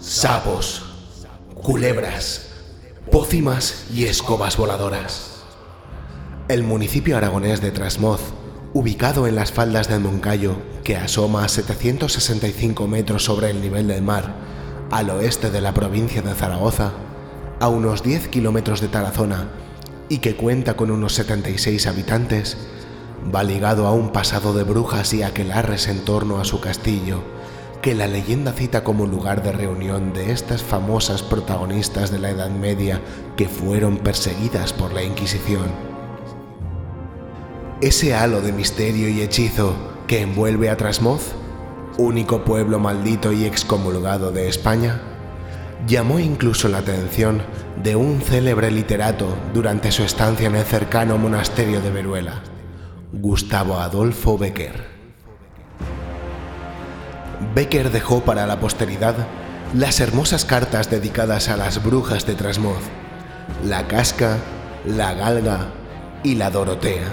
sapos, culebras, pócimas y escobas voladoras. El municipio aragonés de Trasmoz, ubicado en las faldas del Moncayo, que asoma a 765 metros sobre el nivel del mar, al oeste de la provincia de Zaragoza, a unos 10 kilómetros de Tarazona, y que cuenta con unos 76 habitantes, va ligado a un pasado de brujas y aquelarres en torno a su castillo, que la leyenda cita como lugar de reunión de estas famosas protagonistas de la Edad Media que fueron perseguidas por la Inquisición. Ese halo de misterio y hechizo que envuelve a Trasmoz, único pueblo maldito y excomulgado de España, llamó incluso la atención de un célebre literato durante su estancia en el cercano monasterio de Veruela, Gustavo Adolfo Becker. Becker dejó para la posteridad las hermosas cartas dedicadas a las brujas de Trasmoz, la Casca, la Galga y la Dorotea.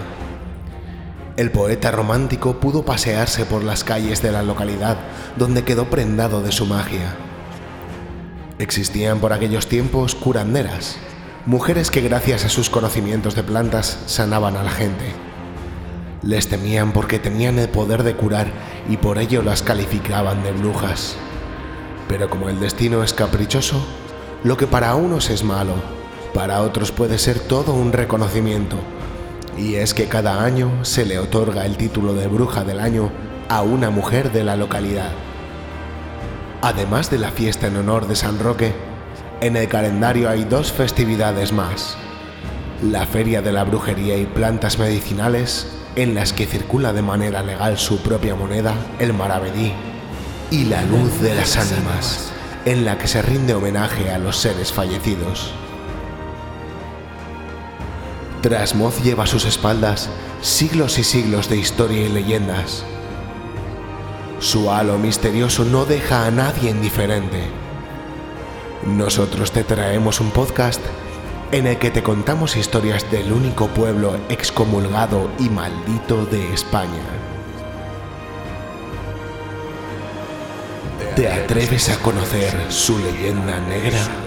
El poeta romántico pudo pasearse por las calles de la localidad donde quedó prendado de su magia. Existían por aquellos tiempos curanderas, mujeres que gracias a sus conocimientos de plantas sanaban a la gente. Les temían porque tenían el poder de curar y por ello las calificaban de brujas. Pero como el destino es caprichoso, lo que para unos es malo, para otros puede ser todo un reconocimiento. Y es que cada año se le otorga el título de bruja del año a una mujer de la localidad. Además de la fiesta en honor de San Roque, en el calendario hay dos festividades más. La Feria de la Brujería y Plantas Medicinales en las que circula de manera legal su propia moneda, el maravedí, y la luz de las ánimas, en la que se rinde homenaje a los seres fallecidos. Trasmoz lleva a sus espaldas siglos y siglos de historia y leyendas. Su halo misterioso no deja a nadie indiferente. Nosotros te traemos un podcast en el que te contamos historias del único pueblo excomulgado y maldito de España. ¿Te atreves a conocer su leyenda negra?